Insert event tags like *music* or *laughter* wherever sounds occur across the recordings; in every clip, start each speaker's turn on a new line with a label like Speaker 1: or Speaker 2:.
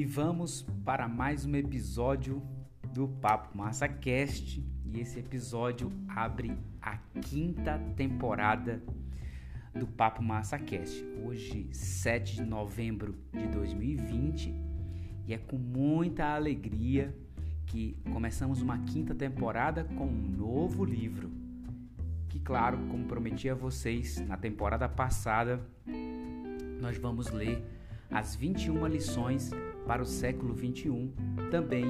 Speaker 1: e vamos para mais um episódio do Papo Massa Cast. E esse episódio abre a quinta temporada do Papo Massa Cast. Hoje, 7 de novembro de 2020, e é com muita alegria que começamos uma quinta temporada com um novo livro. Que, claro, como prometi a vocês na temporada passada, nós vamos ler as 21 lições para o século 21, também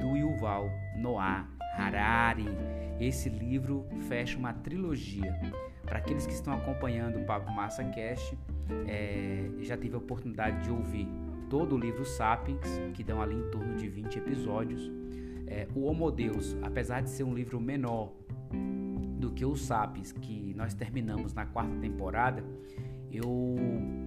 Speaker 1: do Yuval Noah Harari. Esse livro fecha uma trilogia. Para aqueles que estão acompanhando o Papo Massa Cast, é, já tive a oportunidade de ouvir todo o livro Sapiens, que dão ali em torno de 20 episódios. É, o Homo Deus, apesar de ser um livro menor do que o Sapiens, que nós terminamos na quarta temporada, eu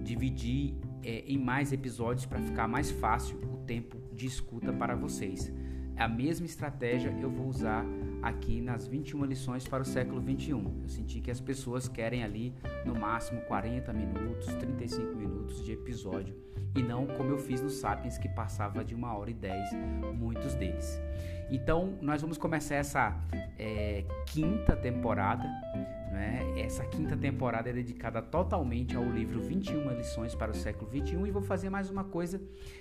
Speaker 1: dividi é, em mais episódios para ficar mais fácil o tempo de escuta para vocês. A mesma estratégia eu vou usar aqui nas 21 lições para o século 21. Eu senti que as pessoas querem ali no máximo 40 minutos, 35 minutos de episódio e não como eu fiz no Sapiens que passava de uma hora e dez, muitos deles. Então nós vamos começar essa é, quinta temporada né? Essa quinta temporada é dedicada totalmente ao livro 21 lições para o século 21 e vou fazer mais uma coisa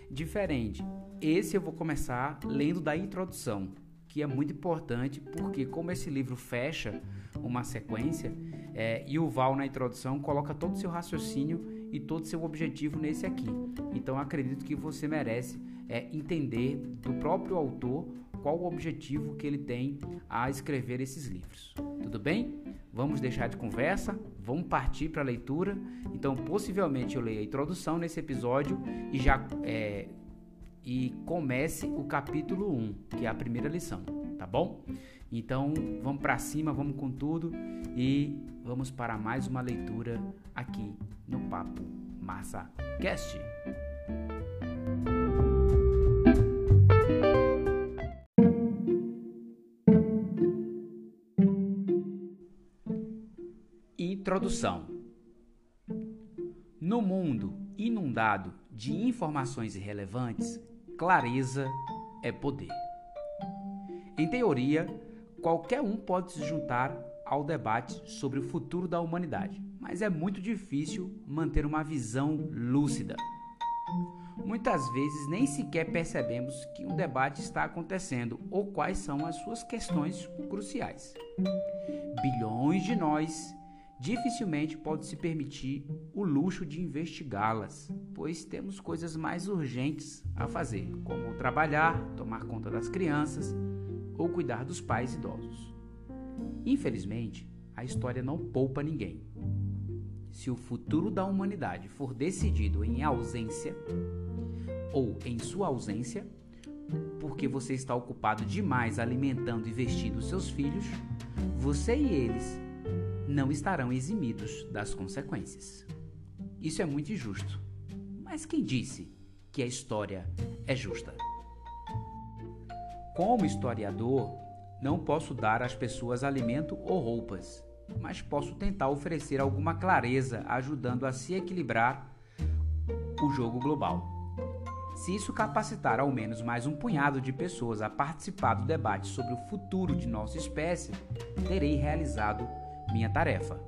Speaker 1: diferente. Esse eu vou começar lendo da introdução, que é muito importante porque como esse livro fecha uma sequência é, e o Val na introdução coloca todo o seu raciocínio e todo o seu objetivo nesse aqui. Então acredito que você merece é, entender do próprio autor qual o objetivo que ele tem a escrever esses livros. Tudo bem? Vamos deixar de conversa, vamos partir para a leitura. Então, possivelmente eu leio a introdução nesse episódio e já é, e comece o capítulo 1, que é a primeira lição, tá bom? Então, vamos para cima, vamos com tudo e vamos para mais uma leitura aqui no Papo Massa Cast. Introdução No mundo inundado de informações irrelevantes, clareza é poder. Em teoria, qualquer um pode se juntar ao debate sobre o futuro da humanidade, mas é muito difícil manter uma visão lúcida. Muitas vezes nem sequer percebemos que um debate está acontecendo ou quais são as suas questões cruciais. Bilhões de nós dificilmente pode se permitir o luxo de investigá-las, pois temos coisas mais urgentes a fazer, como trabalhar, tomar conta das crianças ou cuidar dos pais idosos. Infelizmente, a história não poupa ninguém. Se o futuro da humanidade for decidido em ausência ou em sua ausência, porque você está ocupado demais alimentando e vestindo seus filhos, você e eles não estarão eximidos das consequências. Isso é muito injusto. Mas quem disse que a história é justa? Como historiador, não posso dar às pessoas alimento ou roupas, mas posso tentar oferecer alguma clareza ajudando a se equilibrar o jogo global. Se isso capacitar ao menos mais um punhado de pessoas a participar do debate sobre o futuro de nossa espécie, terei realizado minha tarefa.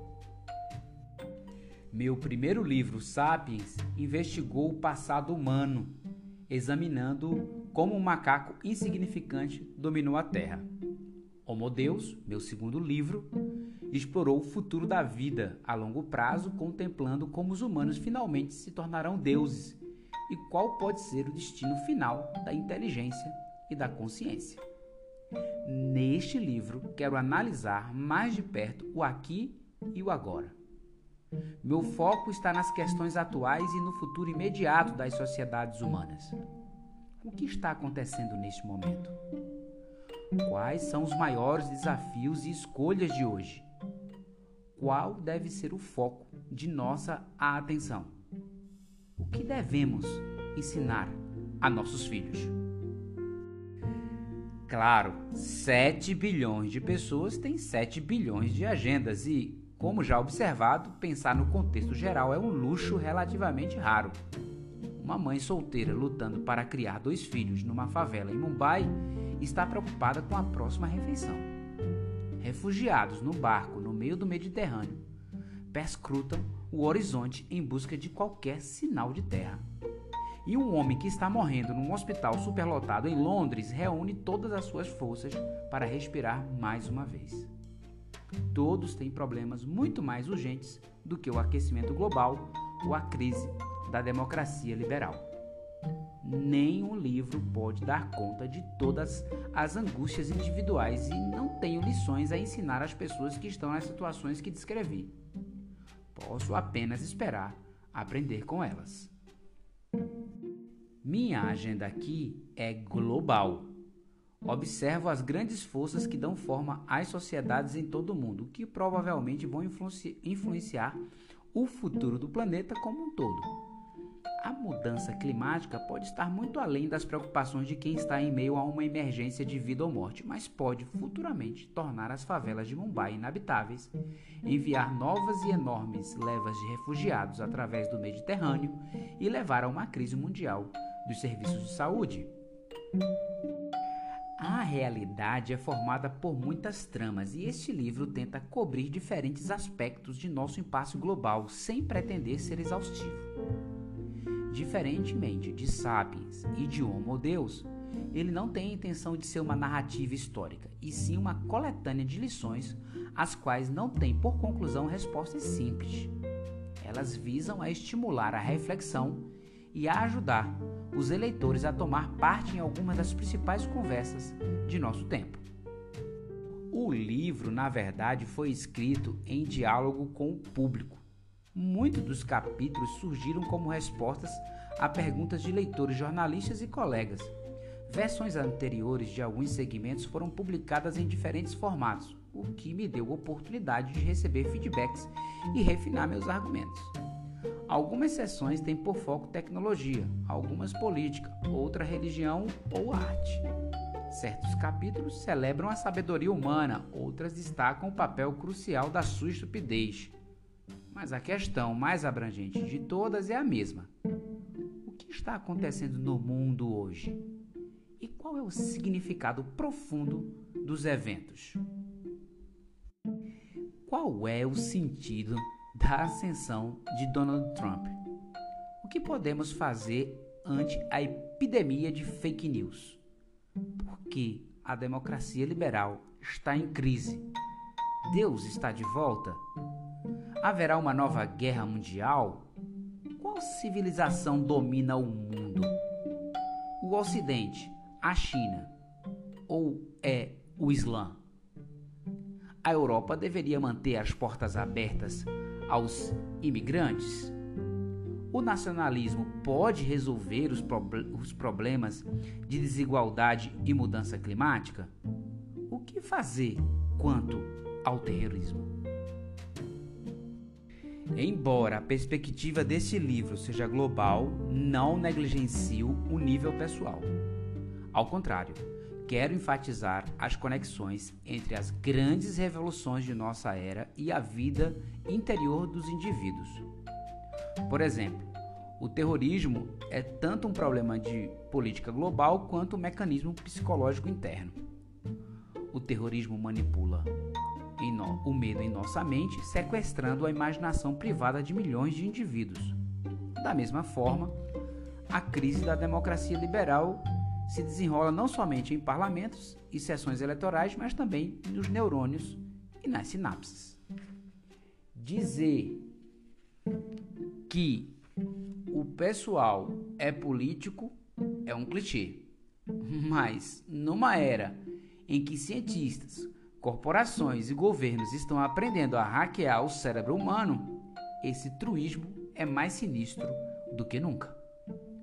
Speaker 1: Meu primeiro livro, Sapiens, investigou o passado humano, examinando como um macaco insignificante dominou a Terra. Homo Deus, meu segundo livro, explorou o futuro da vida a longo prazo, contemplando como os humanos finalmente se tornarão deuses e qual pode ser o destino final da inteligência e da consciência. Neste livro, quero analisar mais de perto o aqui e o agora. Meu foco está nas questões atuais e no futuro imediato das sociedades humanas. O que está acontecendo neste momento? Quais são os maiores desafios e escolhas de hoje? Qual deve ser o foco de nossa atenção? O que devemos ensinar a nossos filhos? Claro, 7 bilhões de pessoas têm 7 bilhões de agendas e, como já observado, pensar no contexto geral é um luxo relativamente raro. uma mãe solteira lutando para criar dois filhos numa favela em Mumbai está preocupada com a próxima refeição. Refugiados no barco no meio do Mediterrâneo perscrutam o horizonte em busca de qualquer sinal de terra. E um homem que está morrendo num hospital superlotado em Londres reúne todas as suas forças para respirar mais uma vez. Todos têm problemas muito mais urgentes do que o aquecimento global ou a crise da democracia liberal. Nenhum livro pode dar conta de todas as angústias individuais e não tenho lições a ensinar às pessoas que estão nas situações que descrevi. Posso apenas esperar aprender com elas. Minha agenda aqui é global. Observo as grandes forças que dão forma às sociedades em todo o mundo, que provavelmente vão influenciar o futuro do planeta como um todo. A mudança climática pode estar muito além das preocupações de quem está em meio a uma emergência de vida ou morte, mas pode futuramente tornar as favelas de Mumbai inabitáveis, enviar novas e enormes levas de refugiados através do Mediterrâneo e levar a uma crise mundial dos serviços de saúde. A realidade é formada por muitas tramas e este livro tenta cobrir diferentes aspectos de nosso impasse global sem pretender ser exaustivo. Diferentemente de Sapiens e de Homo Deus, ele não tem a intenção de ser uma narrativa histórica, e sim uma coletânea de lições, as quais não têm por conclusão respostas simples. Elas visam a estimular a reflexão e a ajudar os eleitores a tomar parte em algumas das principais conversas de nosso tempo. O livro, na verdade, foi escrito em diálogo com o público, Muitos dos capítulos surgiram como respostas a perguntas de leitores, jornalistas e colegas. Versões anteriores de alguns segmentos foram publicadas em diferentes formatos, o que me deu oportunidade de receber feedbacks e refinar meus argumentos. Algumas sessões têm por foco tecnologia, algumas política, outra religião ou arte. Certos capítulos celebram a sabedoria humana, outras destacam o papel crucial da sua estupidez. Mas a questão mais abrangente de todas é a mesma: o que está acontecendo no mundo hoje? E qual é o significado profundo dos eventos? Qual é o sentido da ascensão de Donald Trump? O que podemos fazer ante a epidemia de fake news? Porque a democracia liberal está em crise. Deus está de volta? Haverá uma nova guerra mundial? Qual civilização domina o mundo? O Ocidente, a China ou é o Islã? A Europa deveria manter as portas abertas aos imigrantes? O nacionalismo pode resolver os, os, problemas de desigualdade e mudança climática? O que fazer quanto ao terrorismo? Embora a perspectiva desse livro seja global, não negligencio o nível pessoal. Ao contrário, quero enfatizar as conexões entre as grandes revoluções de nossa era e a vida interior dos indivíduos. Por exemplo, o terrorismo é tanto um problema de política global quanto um mecanismo psicológico interno. O terrorismo manipula o medo em nossa mente, sequestrando a imaginação privada de milhões de indivíduos. Da mesma forma, a crise da democracia liberal se desenrola não somente em parlamentos e sessões eleitorais, mas também nos neurônios e nas sinapses. Dizer que o pessoal é político é um clichê, *laughs* mas numa era em que cientistas corporações e governos estão aprendendo a hackear o cérebro humano, esse truísmo é mais sinistro do que nunca.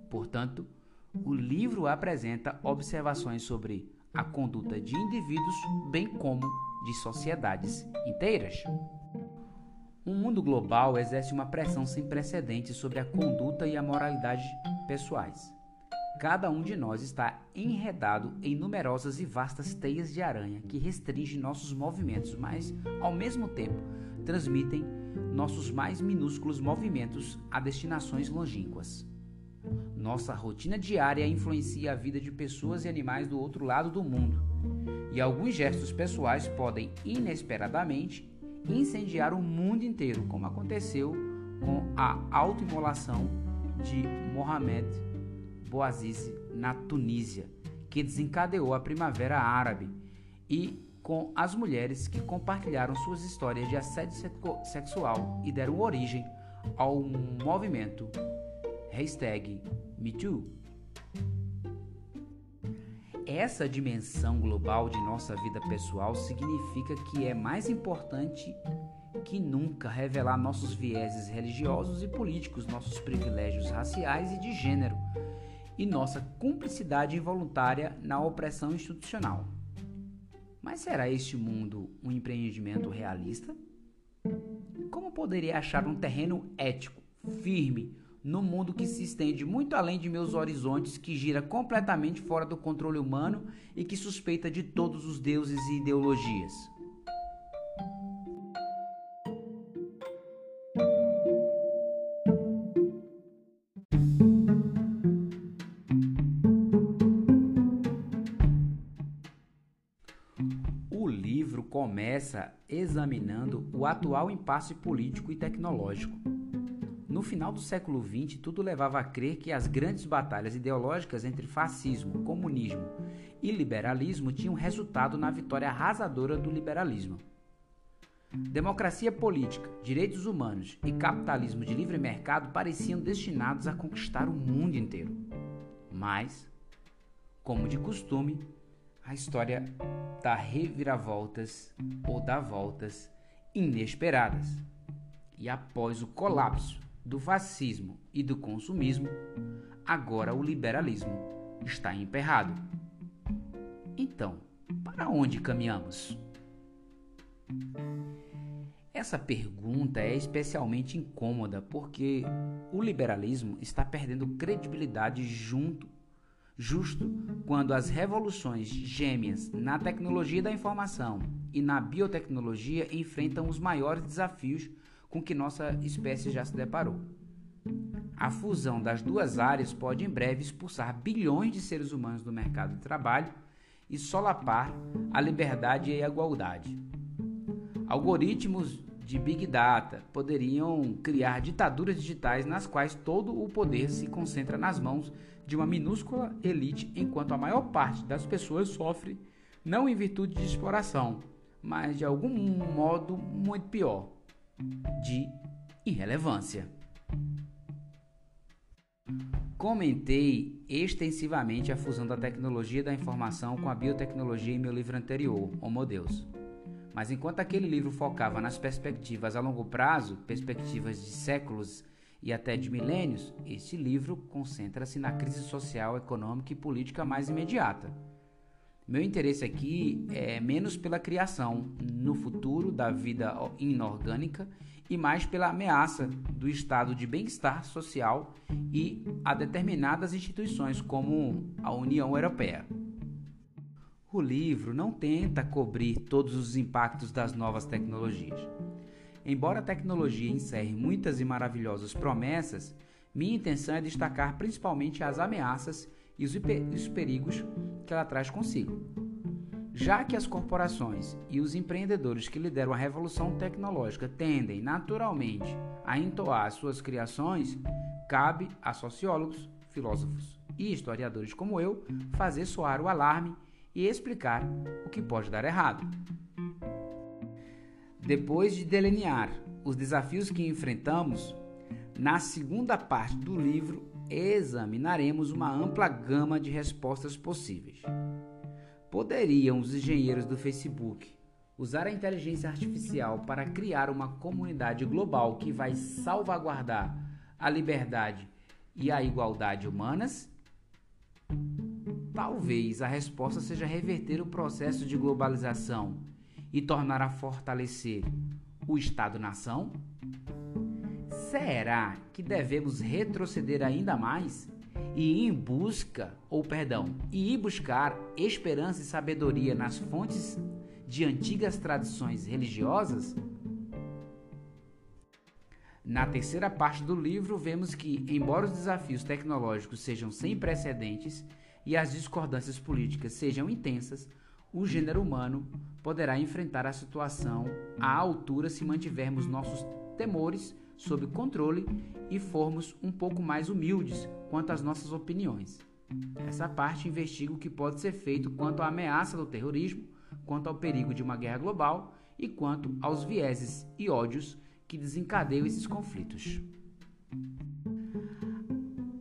Speaker 1: Portanto, o livro apresenta observações sobre a conduta de indivíduos, bem como de sociedades inteiras. Um mundo global exerce uma pressão sem precedentes sobre a conduta e a moralidade pessoais. Cada um de nós está enredado em numerosas e vastas teias de aranha que restringem nossos movimentos, mas, ao mesmo tempo, transmitem nossos mais minúsculos movimentos a destinações longínquas. Nossa rotina diária influencia a vida de pessoas e animais do outro lado do mundo, e alguns gestos pessoais podem inesperadamente incendiar o mundo inteiro, como aconteceu com a autoimolação de Mohamed Bouazizi na Tunísia, que desencadeou a Primavera Árabe, e com as mulheres que compartilharam suas histórias de assédio sexual e deram origem ao movimento MeToo. Essa dimensão global de nossa vida pessoal significa que é mais importante que nunca revelar nossos vieses religiosos e políticos, nossos privilégios raciais e de gênero e nossa cumplicidade involuntária na opressão institucional. Mas será este mundo um empreendimento realista? Como poderia achar um terreno ético, firme, no mundo que se estende muito além de meus horizontes, que gira completamente fora do controle humano e que suspeita de todos os deuses e ideologias? O livro começa examinando o atual impasse político e tecnológico. No final do século XX, tudo levava a crer que as grandes batalhas ideológicas entre fascismo, comunismo e liberalismo tinham resultado na vitória arrasadora do liberalismo. Democracia política, direitos humanos e capitalismo de livre mercado pareciam destinados a conquistar o mundo inteiro. Mas, como de costume, a história dá reviravoltas ou dá voltas inesperadas. E após o colapso do fascismo e do consumismo, agora o liberalismo está emperrado. Então, para onde caminhamos? Essa pergunta é especialmente incômoda porque o liberalismo está perdendo credibilidade junto justo quando as revoluções gêmeas na tecnologia da informação e na biotecnologia enfrentam os maiores desafios com que nossa espécie já se deparou. A fusão das duas áreas pode em breve expulsar bilhões de seres humanos do mercado de trabalho e solapar a liberdade e a igualdade. Algoritmos de Big Data poderiam criar ditaduras digitais nas quais todo o poder se concentra nas mãos de uma minúscula elite, enquanto a maior parte das pessoas sofre não em virtude de exploração, mas de algum modo muito pior, de irrelevância. Comentei extensivamente a fusão da tecnologia da informação com a biotecnologia em meu livro anterior, Homo Deus. Mas enquanto aquele livro focava nas perspectivas a longo prazo, perspectivas de séculos e até de milênios, este livro concentra-se na crise social, econômica e política mais imediata. Meu interesse aqui é menos pela criação no futuro da vida inorgânica e mais pela ameaça do estado de bem-estar social e a determinadas instituições como a União Europeia. O livro não tenta cobrir todos os impactos das novas tecnologias. Embora a tecnologia encerre muitas e maravilhosas promessas, minha intenção é destacar principalmente as ameaças e os perigos que ela traz consigo. Já que as corporações e os empreendedores que lideram a revolução tecnológica tendem naturalmente a entoar suas criações, cabe a sociólogos, filósofos e historiadores como eu fazer soar o alarme e explicar o que pode dar errado. Depois de delinear os desafios que enfrentamos, na segunda parte do livro examinaremos uma ampla gama de respostas possíveis. Poderiam os engenheiros do Facebook usar a inteligência artificial para criar uma comunidade global que vai salvaguardar a liberdade e a igualdade humanas? Talvez a resposta seja reverter o processo de globalização e tornar a fortalecer o Estado-nação? Será que devemos retroceder ainda mais e ir em busca, ou perdão, e ir buscar esperança e sabedoria nas fontes de antigas tradições religiosas? Na terceira parte do livro, vemos que, embora os desafios tecnológicos sejam sem precedentes e as discordâncias políticas sejam intensas, o gênero humano poderá enfrentar a situação à altura se mantivermos nossos temores sob controle e formos um pouco mais humildes quanto às nossas opiniões. Essa parte investiga o que pode ser feito quanto à ameaça do terrorismo, quanto ao perigo de uma guerra global e quanto aos vieses e ódios que desencadeiam esses conflitos.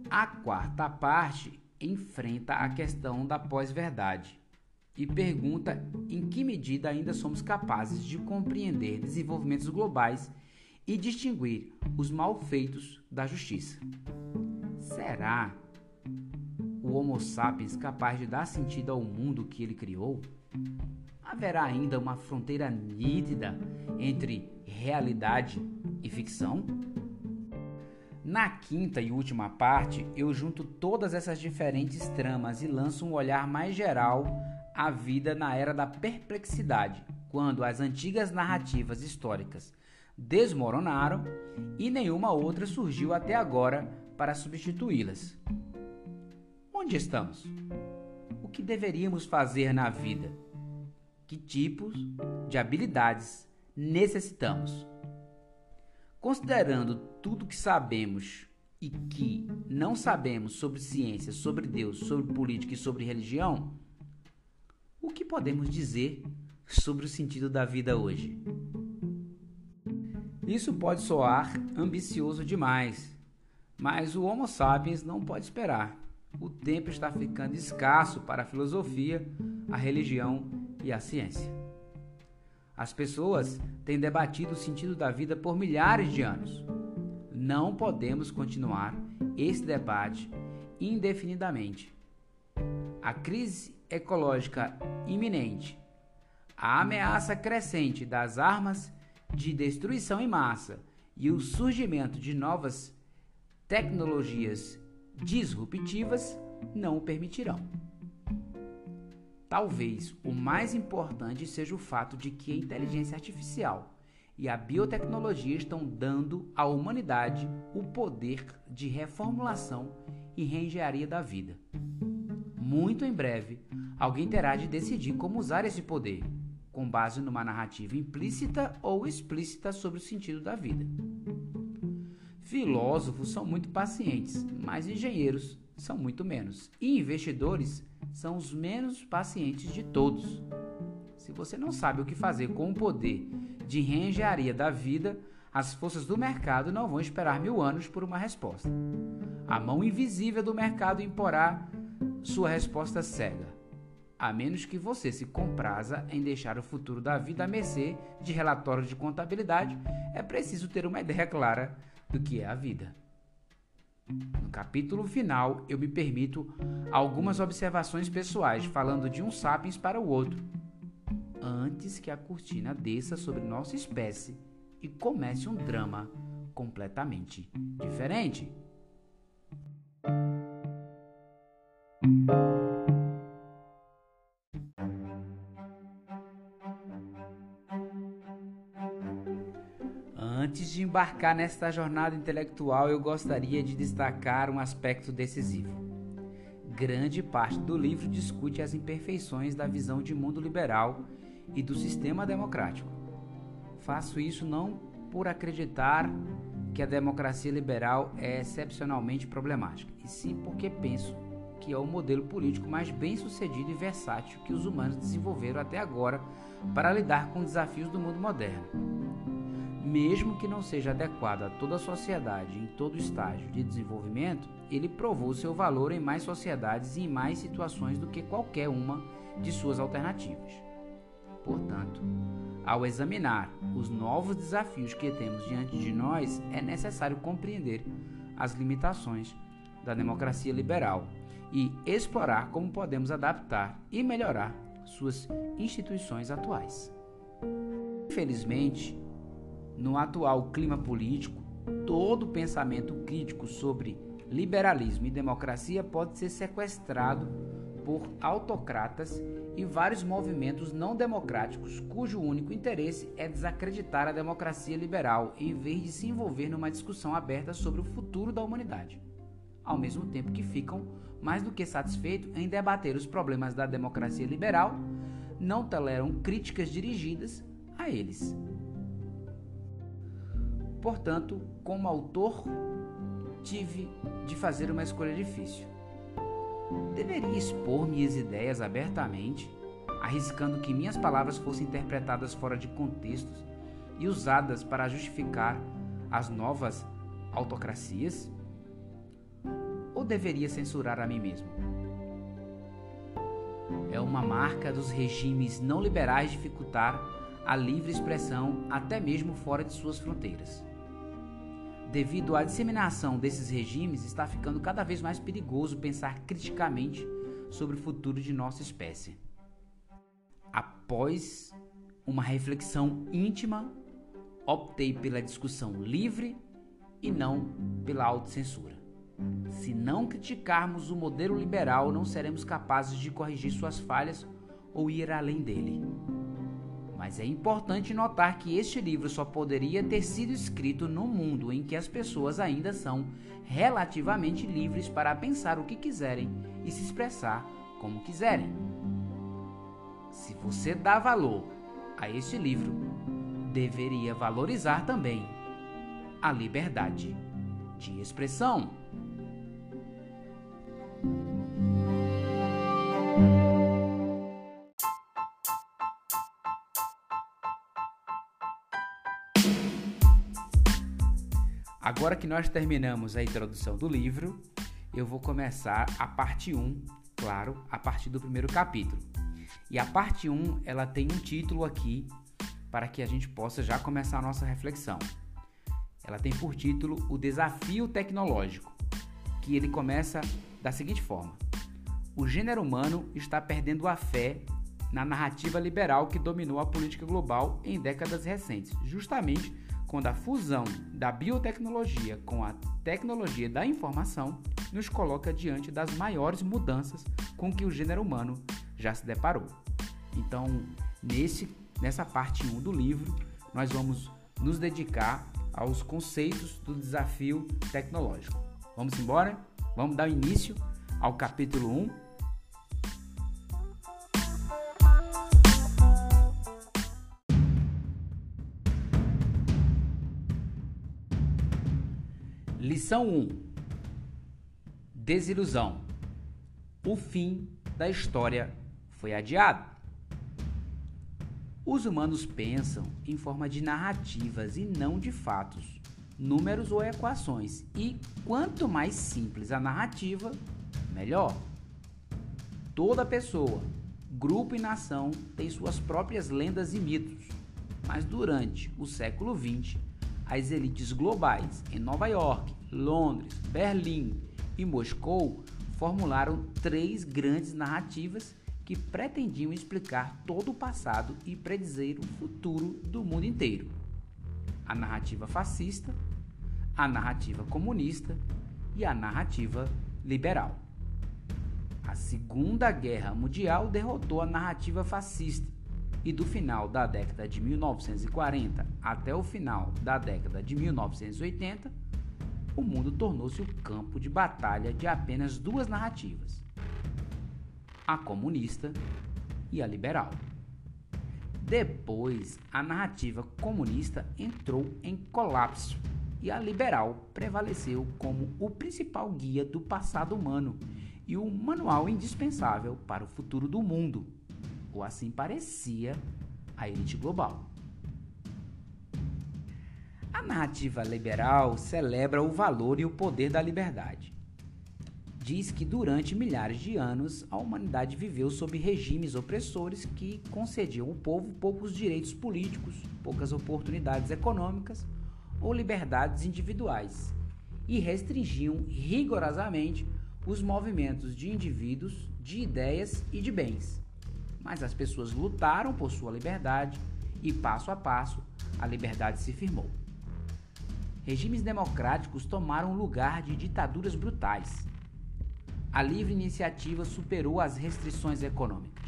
Speaker 1: A quarta parte enfrenta a questão da pós-verdade e pergunta em que medida ainda somos capazes de compreender desenvolvimentos globais e distinguir os malfeitos da justiça. Será o Homo sapiens capaz de dar sentido ao mundo que ele criou? Haverá ainda uma fronteira nítida entre realidade e ficção? Na quinta e última parte, eu junto todas essas diferentes tramas e lanço um olhar mais geral à vida na era da perplexidade, quando as antigas narrativas históricas desmoronaram e nenhuma outra surgiu até agora para substituí-las. Onde estamos? O que deveríamos fazer na vida? Que tipos de habilidades necessitamos. Considerando tudo que sabemos e que não sabemos sobre ciência, sobre Deus, sobre política e sobre religião, o que podemos dizer sobre o sentido da vida hoje? Isso pode soar ambicioso demais, mas o Homo sapiens não pode esperar. O tempo está ficando escasso para a filosofia, a religião e a ciência. As pessoas têm debatido o sentido da vida por milhares de anos. Não podemos continuar esse debate indefinidamente. A crise ecológica iminente, a ameaça crescente das armas de destruição em massa e o surgimento de novas tecnologias disruptivas não o permitirão. Talvez o mais importante seja o fato de que a inteligência artificial e a biotecnologia estão dando à humanidade o poder de reformulação e reengenharia da vida. Muito em breve, alguém terá de decidir como usar esse poder, com base numa narrativa implícita ou explícita sobre o sentido da vida. Filósofos são muito pacientes, mas engenheiros são muito menos. E investidores são os menos pacientes de todos. Se você não sabe o que fazer com o poder de reengenharia da vida, as forças do mercado não vão esperar mil anos por uma resposta. A mão invisível do mercado imporá sua resposta cega, a menos que você se compraza em deixar o futuro da vida à mercê de relatórios de contabilidade, é preciso ter uma ideia clara do que é a vida. No capítulo final, eu me permito algumas observações pessoais, falando de um sapiens para o outro, antes que a cortina desça sobre nossa espécie e comece um drama completamente diferente. Antes de embarcar nesta jornada intelectual, eu gostaria de destacar um aspecto decisivo. Grande parte do livro discute as imperfeições da visão de mundo liberal e do sistema democrático. Faço isso não por acreditar que a democracia liberal é excepcionalmente problemática, e sim porque penso que é o modelo político mais bem sucedido e versátil que os humanos desenvolveram até agora para lidar com desafios do mundo moderno mesmo que não seja adequado a toda a sociedade em todo estágio de desenvolvimento, ele provou seu valor em mais sociedades e em mais situações do que qualquer uma de suas alternativas. Portanto, ao examinar os novos desafios que temos diante de nós, é necessário compreender as limitações da democracia liberal e explorar como podemos adaptar e melhorar suas instituições atuais. Infelizmente, no atual clima político, todo pensamento crítico sobre liberalismo e democracia pode ser sequestrado por autocratas e vários movimentos não democráticos cujo único interesse é desacreditar a democracia liberal em vez de se envolver numa discussão aberta sobre o futuro da humanidade. Ao mesmo tempo que ficam mais do que satisfeitos em debater os problemas da democracia liberal, não toleram críticas dirigidas a eles. Portanto, como autor, tive de fazer uma escolha difícil. Deveria expor minhas ideias abertamente, arriscando que minhas palavras fossem interpretadas fora de contextos e usadas para justificar as novas autocracias? Ou deveria censurar a mim mesmo? É uma marca dos regimes não liberais dificultar a livre expressão até mesmo fora de suas fronteiras devido à disseminação desses regimes, está ficando cada vez mais perigoso pensar criticamente sobre o futuro de nossa espécie. Após uma reflexão íntima, optei pela discussão livre e não pela autocensura. Se não criticarmos o modelo liberal, não seremos capazes de corrigir suas falhas ou ir além dele. Mas é importante notar que este livro só poderia ter sido escrito num mundo em que as pessoas ainda são relativamente livres para pensar o que quiserem e se expressar como quiserem. Se você dá valor a este livro, deveria valorizar também a liberdade de expressão. Agora que nós terminamos a introdução do livro, eu vou começar a parte 1, claro, a partir do primeiro capítulo. E a parte 1, ela tem um título aqui para que a gente possa já começar a nossa reflexão. Ela tem por título O Desafio Tecnológico, que ele começa da seguinte forma: O gênero humano está perdendo a fé na narrativa liberal que dominou a política global em décadas recentes, justamente quando a fusão da biotecnologia com a tecnologia da informação nos coloca diante das maiores mudanças com que o gênero humano já se deparou. Então, nesse, nessa parte 1 do livro, nós vamos nos dedicar aos conceitos do desafio tecnológico. Vamos embora? Vamos dar início ao capítulo 1 Lição 1: Desilusão. O fim da história foi adiado. Os humanos pensam em forma de narrativas e não de fatos, números ou equações, e quanto mais simples a narrativa, melhor. Toda pessoa, grupo e nação tem suas próprias lendas e mitos, mas durante o século XX, as elites globais em Nova York, Londres, Berlim e Moscou formularam três grandes narrativas que pretendiam explicar todo o passado e predizer o futuro do mundo inteiro: a narrativa fascista, a narrativa comunista e a narrativa liberal. A Segunda Guerra Mundial derrotou a narrativa fascista e do final da década de 1940 até o final da década de 1980, o mundo tornou-se o campo de batalha de apenas duas narrativas: a comunista e a liberal. Depois, a narrativa comunista entrou em colapso e a liberal prevaleceu como o principal guia do passado humano e o manual indispensável para o futuro do mundo ou assim parecia a elite global. A narrativa liberal celebra o valor e o poder da liberdade. Diz que durante milhares de anos a humanidade viveu sob regimes opressores que concediam ao povo poucos direitos políticos, poucas oportunidades econômicas ou liberdades individuais e restringiam rigorosamente os movimentos de indivíduos, de ideias e de bens mas as pessoas lutaram por sua liberdade e, passo a passo, a liberdade se firmou. Regimes democráticos tomaram lugar de ditaduras brutais. a livre iniciativa superou as restrições econômicas.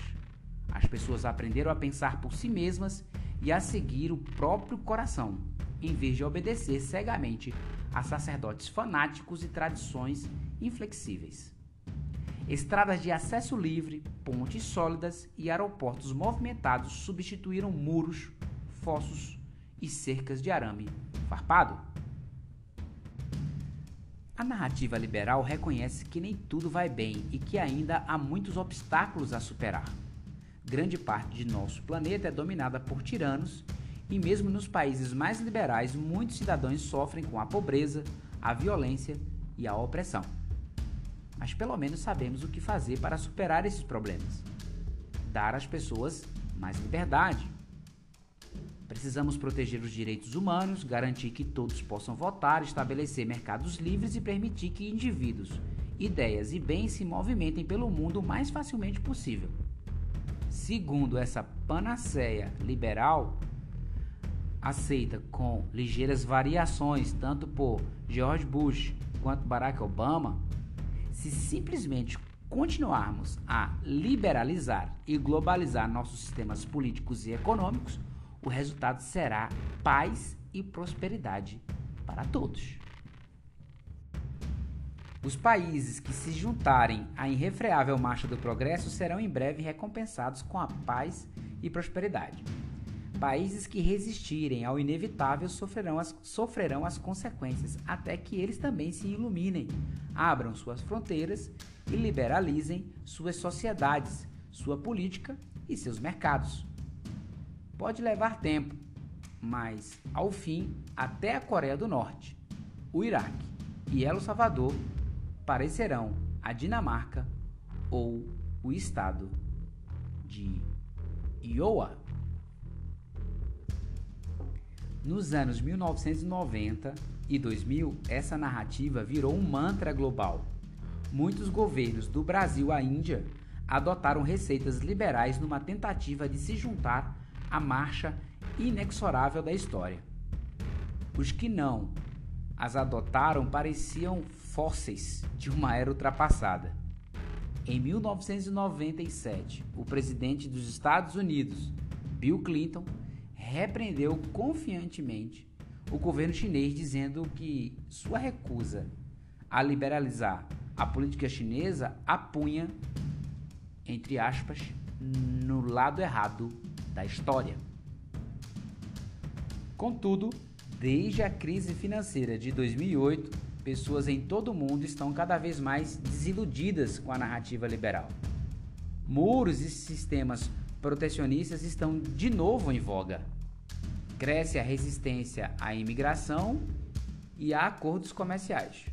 Speaker 1: As pessoas aprenderam a pensar por si mesmas e a seguir o próprio coração, em vez de obedecer cegamente a sacerdotes fanáticos e tradições inflexíveis. Estradas de acesso livre, pontes sólidas e aeroportos movimentados substituíram muros, fossos e cercas de arame farpado. A narrativa liberal reconhece que nem tudo vai bem e que ainda há muitos obstáculos a superar. Grande parte de nosso planeta é dominada por tiranos e, mesmo nos países mais liberais, muitos cidadãos sofrem com a pobreza, a violência e a opressão. Mas pelo menos sabemos o que fazer para superar esses problemas. Dar às pessoas mais liberdade. Precisamos proteger os direitos humanos, garantir que todos possam votar, estabelecer mercados livres e permitir que indivíduos, ideias e bens se movimentem pelo mundo o mais facilmente possível. Segundo essa panaceia liberal, aceita com ligeiras variações tanto por George Bush quanto Barack Obama, se simplesmente continuarmos a liberalizar e globalizar nossos sistemas políticos e econômicos, o resultado será paz e prosperidade para todos. Os países que se juntarem à irrefreável marcha do progresso serão em breve recompensados com a paz e prosperidade. Países que resistirem ao inevitável sofrerão as, sofrerão as consequências até que eles também se iluminem, abram suas fronteiras e liberalizem suas sociedades, sua política e seus mercados. Pode levar tempo, mas ao fim, até a Coreia do Norte, o Iraque e El Salvador parecerão a Dinamarca ou o estado de Iowa. Nos anos 1990 e 2000, essa narrativa virou um mantra global. Muitos governos do Brasil à Índia adotaram receitas liberais numa tentativa de se juntar à marcha inexorável da história. Os que não as adotaram pareciam fósseis de uma era ultrapassada. Em 1997, o presidente dos Estados Unidos, Bill Clinton, repreendeu confiantemente o governo chinês, dizendo que sua recusa a liberalizar a política chinesa apunha, entre aspas, no lado errado da história. Contudo, desde a crise financeira de 2008, pessoas em todo o mundo estão cada vez mais desiludidas com a narrativa liberal. Muros e sistemas protecionistas estão de novo em voga. Cresce a resistência à imigração e a acordos comerciais.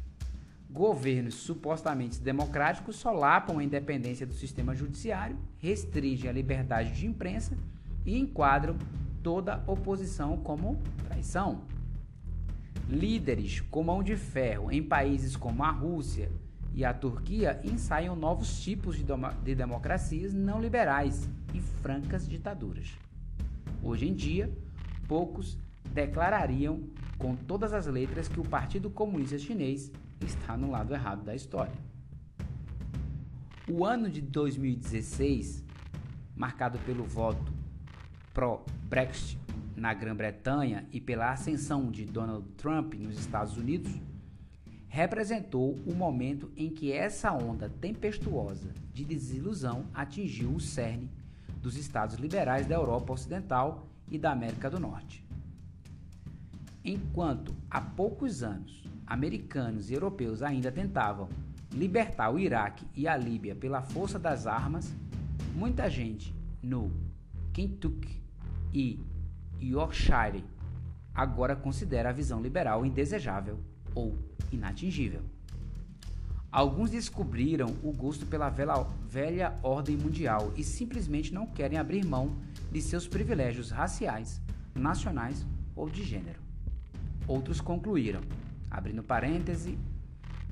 Speaker 1: Governos supostamente democráticos solapam a independência do sistema judiciário, restringem a liberdade de imprensa e enquadram toda oposição como traição. Líderes com mão de ferro em países como a Rússia e a Turquia ensaiam novos tipos de, de democracias não liberais e francas ditaduras. Hoje em dia, poucos declarariam com todas as letras que o Partido Comunista Chinês está no lado errado da história. O ano de 2016, marcado pelo voto pró-Brexit na Grã-Bretanha e pela ascensão de Donald Trump nos Estados Unidos, representou o momento em que essa onda tempestuosa de desilusão atingiu o cerne dos estados liberais da Europa Ocidental e da América do Norte. Enquanto há poucos anos americanos e europeus ainda tentavam libertar o Iraque e a Líbia pela força das armas, muita gente no Kentucky e Yorkshire agora considera a visão liberal indesejável ou inatingível. Alguns descobriram o gosto pela velha, ordem mundial e simplesmente não querem abrir mão de seus privilégios raciais, nacionais ou de gênero. Outros concluíram, abrindo parêntese,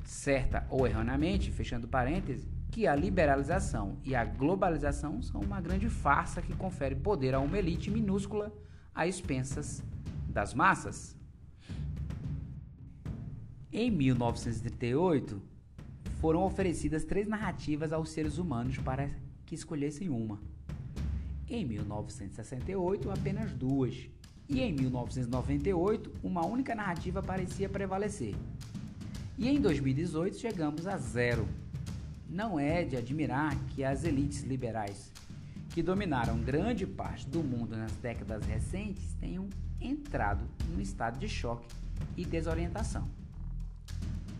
Speaker 1: certa ou erroneamente, fechando parêntese, que a liberalização e a globalização são uma grande farsa que confere poder a uma elite minúscula a expensas das massas. Em 1938, foram oferecidas três narrativas aos seres humanos para que escolhessem uma. Em 1968, apenas duas. E em 1998, uma única narrativa parecia prevalecer. E em 2018 chegamos a zero. Não é de admirar que as elites liberais, que dominaram grande parte do mundo nas décadas recentes, tenham entrado num estado de choque e desorientação.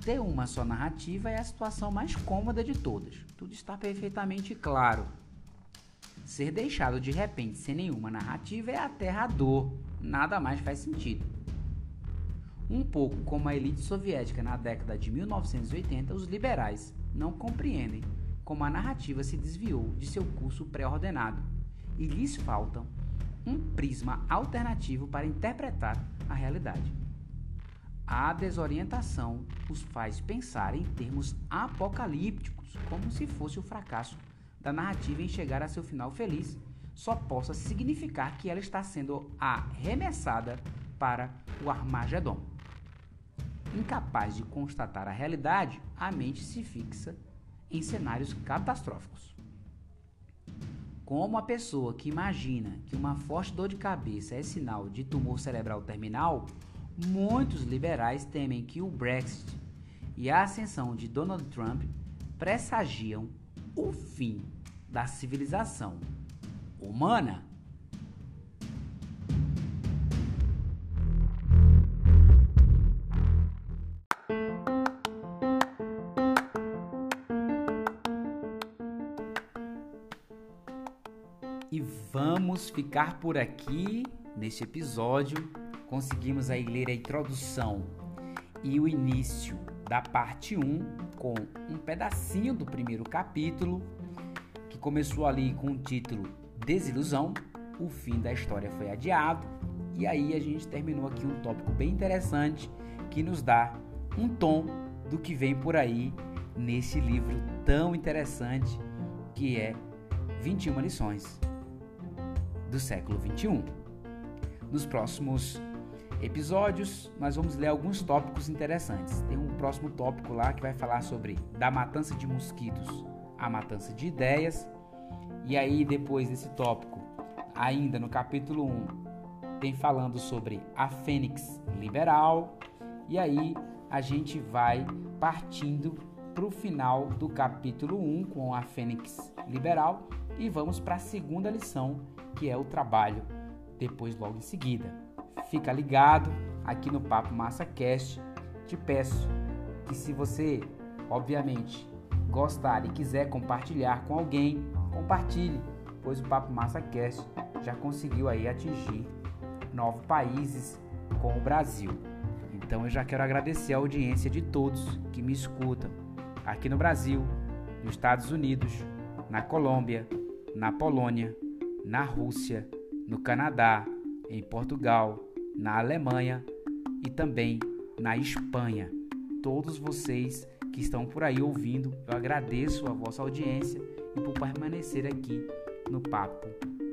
Speaker 1: Ter uma só narrativa é a situação mais cômoda de todas. Tudo está perfeitamente claro. Ser deixado de repente sem nenhuma narrativa é aterrador. Nada mais faz sentido. Um pouco como a elite soviética na década de 1980, os liberais não compreendem como a narrativa se desviou de seu curso pré-ordenado e lhes faltam um prisma alternativo para interpretar a realidade. A desorientação os faz pensar em termos apocalípticos, como se fosse o fracasso da narrativa em chegar a seu final feliz só possa significar que ela está sendo arremessada para o Armagedon. Incapaz de constatar a realidade, a mente se fixa em cenários catastróficos. Como a pessoa que imagina que uma forte dor de cabeça é sinal de tumor cerebral terminal, muitos liberais temem que o Brexit e a ascensão de Donald Trump pressagiam o fim da civilização humana. Vamos ficar por aqui neste episódio. Conseguimos aí ler a introdução e o início da parte 1 com um pedacinho do primeiro capítulo que começou ali com o título Desilusão. O fim da história foi adiado e aí a gente terminou aqui um tópico bem interessante que nos dá um tom do que vem por aí nesse livro tão interessante que é 21 lições do século 21. Nos próximos episódios, nós vamos ler alguns tópicos interessantes. Tem um próximo tópico lá que vai falar sobre da matança de mosquitos à matança de ideias. E aí, depois desse tópico, ainda no capítulo 1, tem falando sobre a Fênix liberal. E aí, a gente vai partindo para o final do capítulo 1 com a Fênix liberal e vamos para a segunda lição, que é o trabalho, depois logo em seguida. Fica ligado aqui no Papo Massa Cast. Te peço que se você, obviamente, gostar e quiser compartilhar com alguém, compartilhe, pois o Papo Massa Cast já conseguiu aí atingir nove países com o Brasil. Então eu já quero agradecer a audiência de todos que me escutam aqui no Brasil, nos Estados Unidos, na Colômbia, na Polônia, na Rússia, no Canadá, em Portugal, na Alemanha e também na Espanha. Todos vocês que estão por aí ouvindo, eu agradeço a vossa audiência e por permanecer aqui no Papo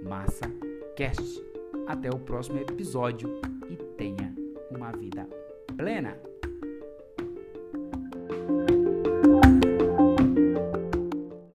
Speaker 1: Massa Cast. Até o próximo episódio e tenha uma vida plena.